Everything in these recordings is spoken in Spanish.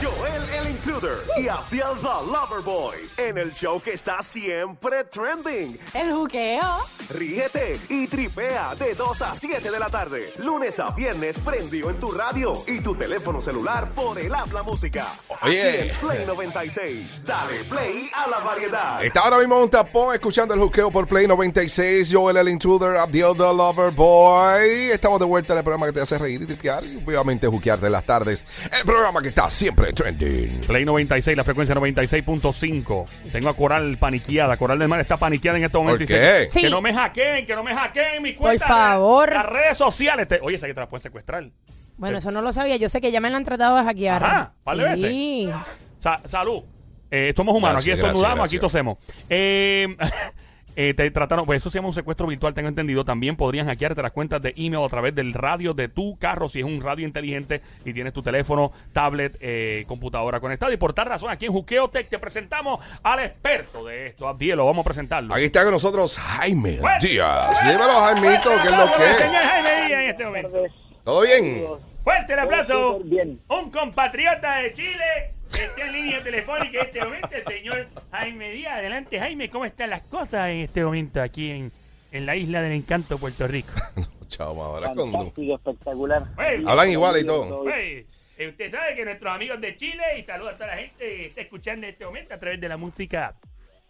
Joel el Intruder y Abdiel the Loverboy en el show que está siempre trending. El juqueo. Ríete y tripea de 2 a 7 de la tarde, lunes a viernes prendido en tu radio y tu teléfono celular por el habla música. Oye. Aquí en Play 96, dale play a la variedad. Está ahora mismo un tapón escuchando el juqueo por Play 96. Joel el Intruder, Abdiel the Lover Boy. Estamos de vuelta en el programa que te hace reír y tripear y obviamente juquearte en las tardes. El programa que está siempre trending. Play 96, la frecuencia 96.5. Tengo a Coral paniqueada. Coral del Mar está paniqueada en este momento. ¿Por dice, qué? Sí. Que no me hackeen, que no me hackeen mi cuenta. favor. Las redes sociales. Te- Oye, esa que te la pueden secuestrar. Bueno, eso no lo sabía. Yo sé que ya me lo han tratado de hackear. Ajá, de sí. Sa- salud. Eh, somos humanos, Gracias, aquí estornudamos, aquí tosemos. Eh, eh, te trataron, pues eso se llama un secuestro virtual, tengo entendido. También podrían hackearte las cuentas de email a través del radio de tu carro, si es un radio inteligente y tienes tu teléfono, tablet, eh, computadora conectado. Y por tal razón, aquí en Juqueo Tech te presentamos al experto de esto, Abdielo, vamos a presentarlo. Aquí está con nosotros Jaime Fuerte, Díaz. fuerte, Dímelo, Jaimito, fuerte ¿qué es lo el que señor Jaime Díaz en este momento. ¿Todo bien? Fuerte el bien. Un compatriota de Chile que está en línea telefónica en este momento, el señor Jaime Díaz. Adelante, Jaime, ¿cómo están las cosas en este momento aquí en, en la isla del encanto, Puerto Rico? Chao, ahora espectacular. Hey. Hablan igual y todo. Eh, usted sabe que nuestros amigos de Chile, y saluda a toda la gente que está escuchando en este momento a través de la música.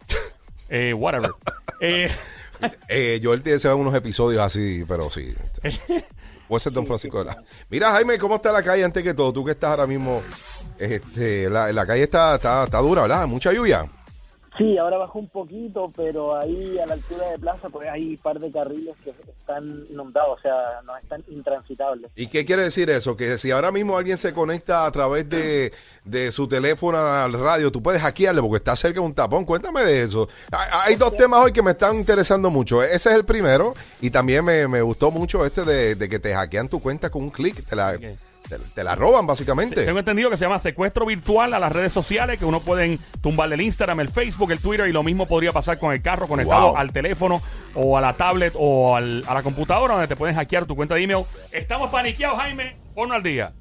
eh, whatever. Eh, Eh, Joel tiene se unos episodios así, pero sí. Puede ser Don Francisco de la. Mira, Jaime, ¿cómo está la calle antes que todo? Tú que estás ahora mismo. Este, la, la calle está, está, está dura, ¿verdad? Mucha lluvia. Sí, ahora bajó un poquito, pero ahí a la altura de Plaza pues hay un par de carriles que están inundados, o sea, no están intransitables. ¿Y qué quiere decir eso? Que si ahora mismo alguien se conecta a través de, de su teléfono al radio, tú puedes hackearle porque está cerca de un tapón. Cuéntame de eso. Hay, hay dos temas hoy que me están interesando mucho. Ese es el primero y también me, me gustó mucho este de, de que te hackean tu cuenta con un clic. Te la, te, te la roban básicamente. Tengo entendido que se llama secuestro virtual a las redes sociales, que uno pueden tumbarle el Instagram, el Facebook, el Twitter, y lo mismo podría pasar con el carro conectado Wow. al teléfono o a la tablet o al- a la computadora, donde te pueden hackear tu cuenta de email. Estamos paniqueados, Jaime. Ponlo al día.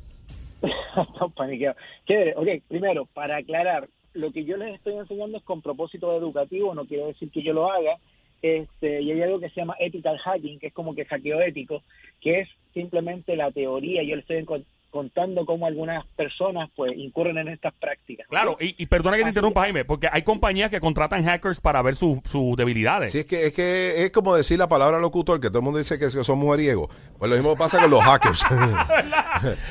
Estamos paniqueados. Chévere, ok, primero, para aclarar, lo que yo les estoy enseñando es con propósito educativo, no quiere decir que yo lo haga. Este, y hay algo que se llama ethical hacking, que es como que hackeo ético, que es simplemente la teoría. Yo les estoy contando cómo algunas personas pues incurren en estas prácticas. Claro, y, y perdona que te interrumpa, Jaime, porque hay compañías que contratan hackers para ver sus debilidades. Sí, es que, es que es como decir la palabra locutor, que todo el mundo dice que son mujeriegos. Pues lo mismo pasa con los hackers.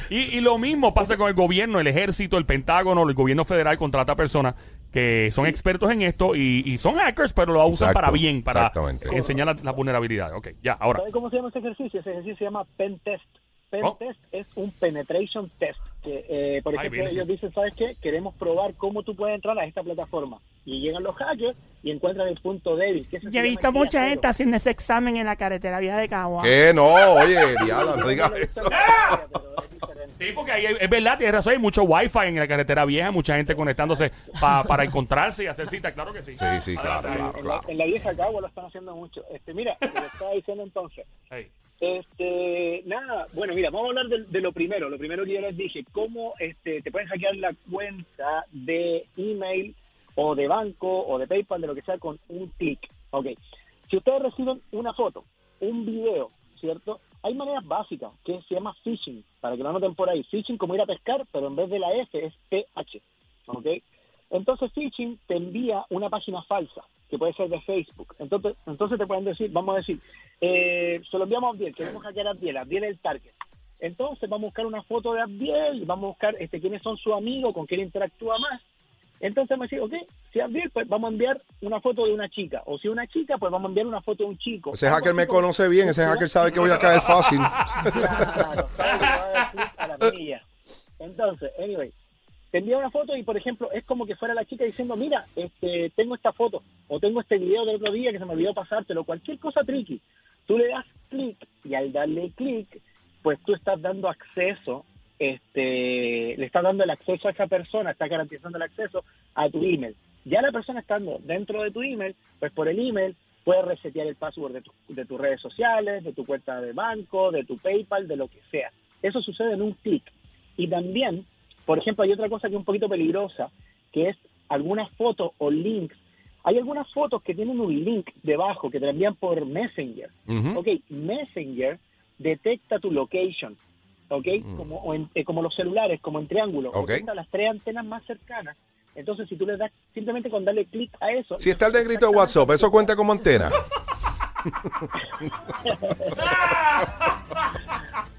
Y, y lo mismo pasa con el gobierno, el ejército, el pentágono, el gobierno federal contrata personas que son expertos en esto y, y son hackers, pero lo usan Exacto, para bien, para enseñar las la vulnerabilidades. Ok, ya, ahora. ¿Sabe cómo se llama ese ejercicio? Ese ejercicio se llama pen test. Pen Oh. test es un penetration test. Que, eh, por Ay, ejemplo, Virgen. ellos dicen, ¿sabes qué? Queremos probar cómo tú puedes entrar a esta plataforma. Y llegan los hackers y encuentran el punto débil. que Yo he visto mucha cero. gente haciendo ese examen en la carretera vieja de Cagua. que no, oye, diablo, no digas eso. Pero es diferente. Sí, porque ahí es verdad, tienes razón, hay mucho wifi en la carretera vieja, mucha gente conectándose pa- para encontrarse y hacer citas, claro que sí. Sí, sí, claro, Adelante, claro, En la, claro. en la vieja Cagua lo están haciendo mucho. Este, mira, lo estaba diciendo entonces. Hey. Este, nada, bueno, mira, vamos a hablar de, lo primero. Lo primero que yo les dije, cómo este, te pueden hackear la cuenta de email o de banco o de PayPal, de lo que sea, con un clic. Ok. Si ustedes reciben una foto, un video, ¿cierto? Hay maneras básicas que se llama phishing, para que lo anoten por ahí. Phishing como ir a pescar, pero en vez de la F es PH. ¿Ok? Entonces phishing te envía una página falsa, que puede ser de Facebook. Entonces, entonces te pueden decir, vamos a decir, eh, se lo enviamos a Abdiel, queremos hackear a Abdiel, Abdiel es el target. Entonces vamos a buscar una foto de Abdiel, vamos a buscar este quiénes son sus amigos, con quién interactúa más. Entonces me dice, ok, si Abdiel, pues vamos a enviar una foto de una chica. O si una chica, pues vamos a enviar una foto de un chico. Ese hacker me conoce bien, ese hacker sabe que voy a caer fácil. Claro, va a la. Entonces, anyway, envía una foto y, por ejemplo, es como que fuera la chica diciendo, mira, este, tengo esta foto o tengo este video del otro día que se me olvidó pasártelo, cualquier cosa tricky. Tú le das clic y al darle clic, pues tú estás dando acceso este, le estás dando el acceso a esa persona, estás garantizando el acceso a tu email. Ya la persona estando dentro de tu email, pues por el email puedes resetear el password de, tu- de tus redes sociales, de tu cuenta de banco, de tu PayPal, de lo que sea. Eso sucede en un clic. Y también, por ejemplo, hay otra cosa que es un poquito peligrosa, que es algunas fotos o links. Hay algunas fotos que tienen un link debajo que te envían por Messenger. Ujú. Ok, Messenger detecta tu location, ok, como, o en- eh, como los celulares, como en triángulo, Ok. detecta las tres antenas más cercanas. Entonces, si tú le das, simplemente con darle clic a eso. Si está el negrito de WhatsApp, ¿eso cuenta como antena?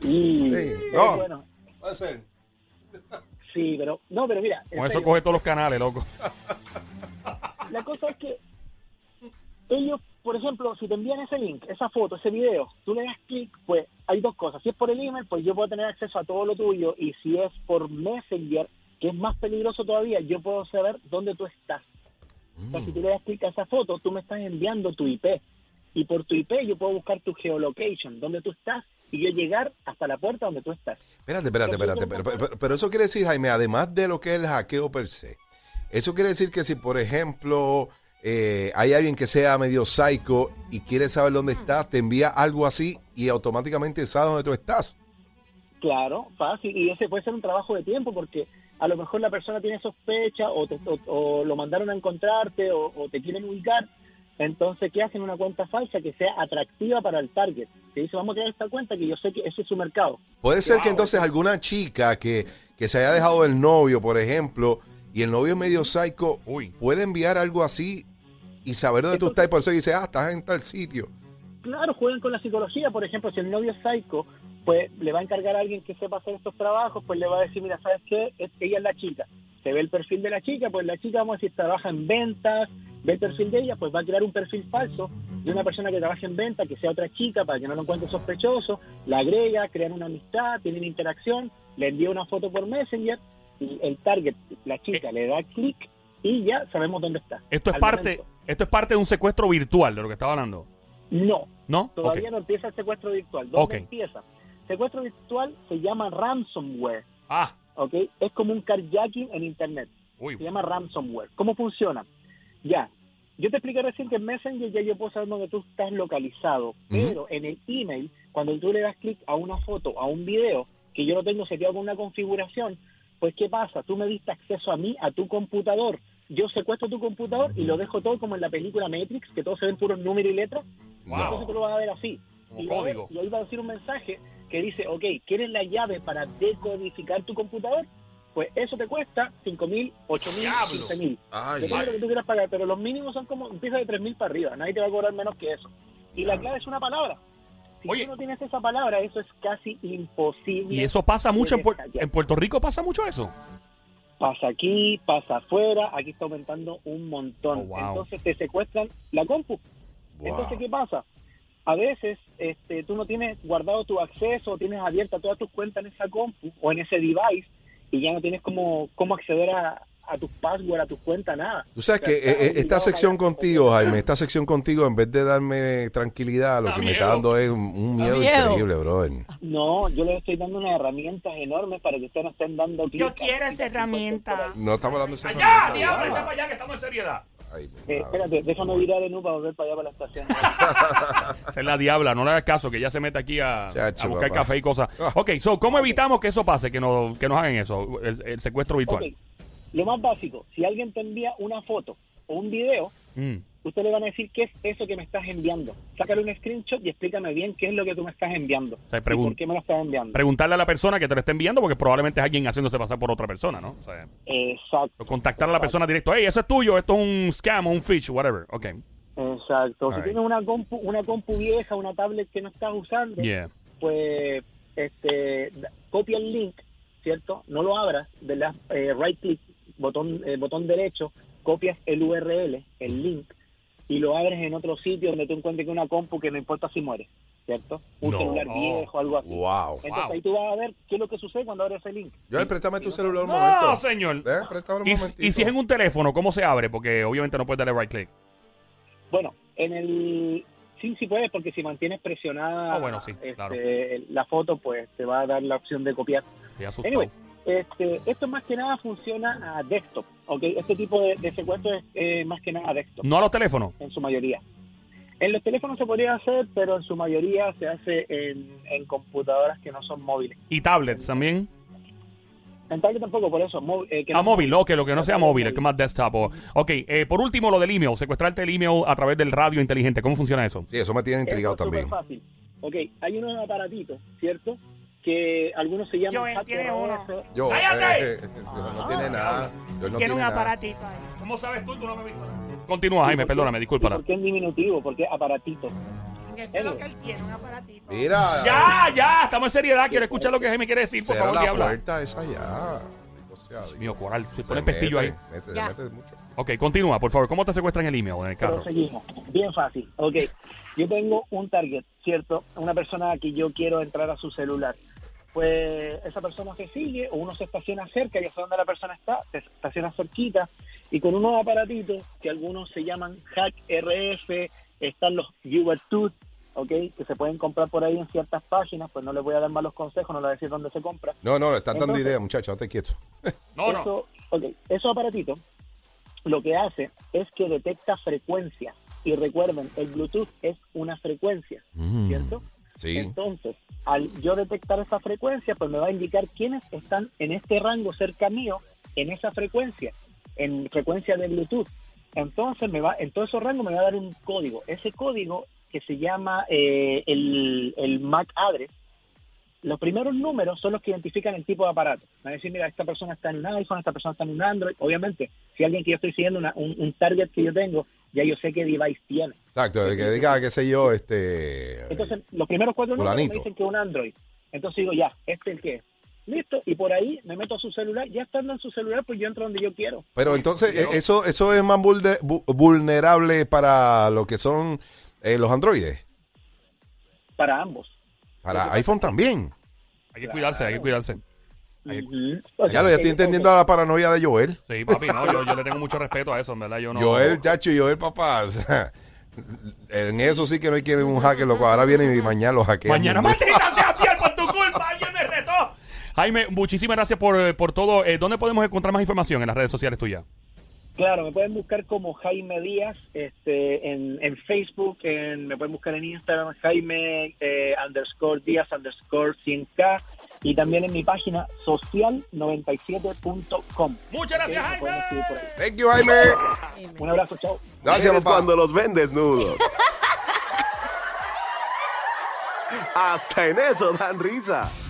Y, Sí, no. bueno, Puede ser. Sí, pero, no, pero mira, Con eso serio, coge todos los canales, loco. la cosa es que ellos, por ejemplo, si te envían ese link, esa foto, ese video, tú le das clic, pues hay dos cosas. Si es por el email, pues yo puedo tener acceso a todo lo tuyo. Y si es por Messenger, que es más peligroso todavía, yo puedo saber dónde tú estás. O sea, si tú le das clic a esa foto, tú me estás enviando tu IP. Y por tu IP yo puedo buscar tu geolocation, dónde tú estás, y yo llegar hasta la puerta donde tú estás. Espérate, espérate, espérate. Pero, pero- pero eso quiere decir, Jaime, además de lo que es el hackeo per se, eso quiere decir que si, por ejemplo, eh, hay alguien que sea medio psycho y quiere saber dónde estás, te envía algo así y automáticamente sabe dónde tú estás. Claro, fácil. Y ese puede ser un trabajo de tiempo porque a lo mejor la persona tiene sospecha o, te- o- o lo mandaron a encontrarte o, o te quieren ubicar. Entonces, ¿qué hacen? Una cuenta falsa que sea atractiva para el target. Te dice, vamos a crear esta cuenta que yo sé que ese es su mercado. Puede ser que entonces alguna chica que, que se haya dejado del novio, por ejemplo, y el novio es medio psycho, Uy. puede enviar algo así y saber dónde tú estás y por eso dice, ah, estás en tal sitio. Claro, juegan con la psicología. Por ejemplo, si el novio es psycho, pues le va a encargar a alguien que sepa hacer estos trabajos, pues le va a decir, mira, ¿sabes qué? Es- ella es la chica. Se ve el perfil de la chica, pues la chica, vamos a decir, trabaja en ventas, ve el perfil de ella, pues va a crear un perfil falso de una persona que trabaja en venta, que sea otra chica, para que no lo encuentre sospechoso, la agrega, crean una amistad, tienen interacción, le envía una foto por Messenger, y el target, la chica, le da clic y ya sabemos dónde está. Esto es parte, momento. esto es parte de un secuestro virtual de lo que estaba hablando. No, ¿No? Todavía no empieza el secuestro virtual. ¿Dónde Ok. empieza? Secuestro virtual se llama ransomware, Ah, ¿ok? Es como un carjacking en Internet. uy. Se llama ransomware. ¿Cómo funciona? Ya, yo te expliqué recién que en Messenger ya yo puedo saber dónde tú estás localizado, pero en el email, cuando tú le das clic a una foto, a un video, que yo lo tengo seteado con una configuración, pues ¿qué pasa? Tú me diste acceso a mí, a tu computador. Yo secuestro tu computador y lo dejo todo como en la película Matrix, que todos se ven puros números y letras. Wow. Entonces tú lo vas a ver así. Y, a ver- código. y ahí va a decir un mensaje que dice, ok, ¿quieres la llave para decodificar tu computador? Pues eso te cuesta 5 mil, 8 mil, ¡Diablo! 15 mil. Depende de lo que tú quieras pagar, pero los mínimos son como, empieza de 3 mil para arriba, nadie te va a cobrar menos que eso. Y la clave es una palabra. Si Oye. tú no tienes esa palabra, eso es casi imposible. Y eso pasa mucho en, Puer- en Puerto Rico, pasa mucho eso. Pasa aquí, pasa afuera, aquí está aumentando un montón. Oh, wow. Entonces te secuestran la compu. Wow. Entonces, ¿qué pasa? A veces este, tú no tienes guardado tu acceso, o tienes abierta todas tus cuentas en esa compu o en ese device y ya no tienes cómo, cómo acceder a, a tus passwords, a tus cuentas, nada. Tú sabes O sea, que eh, eh, esta sección contigo, Jaime, esta sección contigo, en vez de darme tranquilidad, lo Da que me miedo. está dando es un, miedo, miedo. increíble, brother. No, yo les estoy dando unas herramientas enormes para que ustedes no estén dando clic Yo quiero esa herramienta. No estamos hablando de esa ¡Allá, herramienta, diablo! wow. Echa para allá que estamos en seriedad. Ay, mi Eh, espérate, déjame virar de nuevo para volver para allá para la estación. Esa es la diabla, no le hagas caso, que ella se mete aquí a, Chacho, a buscar papá. café y cosas. Ah. Ok, so, ¿cómo evitamos que eso pase, que nos, que nos hagan eso, el, el secuestro virtual? Lo más básico, si alguien te envía una foto o un video, Mm. Usted le van a decir qué es eso que me estás enviando. Sácale un screenshot y explícame bien qué es lo que tú me estás enviando. sea, y pregun- ¿Por qué me lo estás enviando? Preguntarle a la persona que te lo está enviando, porque probablemente es alguien haciéndose pasar por otra persona, ¿no? O sea, Exacto. o contactar a la persona directo, hey, eso es tuyo, esto es un scam o un fish, whatever. Ok, Exacto. Si Alright. tienes una compu, una compu vieja, una tablet que no estás usando, yeah. pues este, copia el link, ¿cierto? No lo abras, de la eh, right click, botón, eh, botón derecho, copias el URL, el link, y lo abres en otro sitio donde tú encuentres que una compu que no importa si muere, ¿cierto? Un No. celular viejo, algo así. Wow. Entonces Wow. ahí tú vas a ver qué es lo que sucede cuando abres ese link. Yo, préstame tu celular un No, momento. señor. Eh, préstame un Y, momentito. y si es en un teléfono, ¿cómo se abre? Porque obviamente no puedes darle right click. Bueno, en el sí, sí puedes, porque si mantienes presionada Ah, bueno, sí, este, claro. la foto, pues te va a dar la opción de copiar. Asustado. Anyway, este, esto más que nada funciona a desktop, ¿ok? Este tipo de, de secuestro es eh, más que nada a desktop, No a los teléfonos. en su mayoría. En los teléfonos se podría hacer, pero en su mayoría se hace en, en computadoras que no son móviles. Y tablets también. En tablet tampoco, por eso. eh, que A no- Ah, móvil, ok, lo que no sea móvil, que más desktop. o- ok, eh, por último, lo del email, secuestrarte el email a través del radio inteligente. ¿Cómo funciona eso? Sí, eso me tiene intrigado Eso es también. fácil. Ok, hay unos aparatitos, ¿cierto? Que algunos se llaman... Joel tiene uno. Yo, ¡Cállate! eh, no tiene nada. Yo no Tiene un nada. aparatito ahí. ¿Cómo sabes tú? Tú no me viste. Continúa, Jaime, ¿Y por qué- perdóname, discúlpala. ¿Por qué en diminutivo? ¿Por qué aparatito? Eso es lo que él tiene, un aparatito. Mira. Ya, ya, estamos en seriedad. Quiero escuchar lo que Jaime quiere decir, por Cierra favor, la diabla. puerta esa ya. O sea, Dios mío, coral, se se pone pestillo ahí. mete, mete, Ya. mete mucho. Ok, continúa, por favor. ¿Cómo te secuestran el email en el carro? Proseguimos. Bien fácil. Ok. Yo tengo un target, ¿cierto? Una persona que yo quiero entrar a su celular. Pues esa persona se sigue o uno se estaciona cerca, ya sé dónde la persona está, se estaciona cerquita y con unos aparatitos que algunos se llaman Hack RF, están los Tooth, ¿ok? Que se pueden comprar por ahí en ciertas páginas, pues no les voy a dar malos consejos, no les voy a decir dónde se compra. No, no, le estás dando idea, muchacho, date quieto. No, no. Eso- ok, esos aparatitos lo que hace es que detecta frecuencias. Y recuerden, el Bluetooth es una frecuencia, Mm, ¿cierto? Entonces, al yo detectar esa frecuencia, pues me va a indicar quiénes están en este rango cerca mío, en esa frecuencia, en frecuencia de Bluetooth. Entonces, me va, en todo ese rango me va a dar un código. Ese código que se llama eh, el, el MAC address, los primeros números son los que identifican el tipo de aparato. Me va a decir, mira, esta persona está en un iPhone, esta persona está en un Android. Obviamente, si alguien que yo estoy siguiendo, una- un, un target que yo tengo, ya yo sé qué device tiene. Exacto, el que diga, qué sé yo, este. Entonces, los primeros cuatro números me dicen que es un Android. Entonces digo, ya, este es el que es. Listo, y por ahí me meto a su celular. Ya estando en su celular, pues yo entro donde yo quiero. Pero entonces, eh, eso, eso es más vulne- vu- vulnerable para lo que son eh, los androides. Para ambos. Para iPhone también. Hay que cuidarse, hay que cuidarse. Hay- Ujú. Ya lo ya estoy entendiendo la paranoia de Joel. Sí, papi, no, yo, yo le tengo mucho respeto a eso, en verdad. Yo no. Joel, chacho, y Joel, papá. o sea, en eso sí que no hay que un hacker, loco. Ahora viene y mañana lo hackean. Mañana, maldita sea, Pierre, por tu culpa, alguien me retó. Jaime, muchísimas gracias por, eh, por todo. Eh, ¿Dónde podemos encontrar más información en las redes sociales tuyas? Claro, me pueden buscar como Jaime Díaz este, en, en Facebook, en, me pueden buscar en Instagram, Jaime eh, underscore Díaz underscore 100K y también en mi página social97.com. Muchas gracias, Jaime. Thank you, Jaime. Un abrazo, chao. Gracias, papá. cuando los ven desnudos. Hasta en eso dan risa.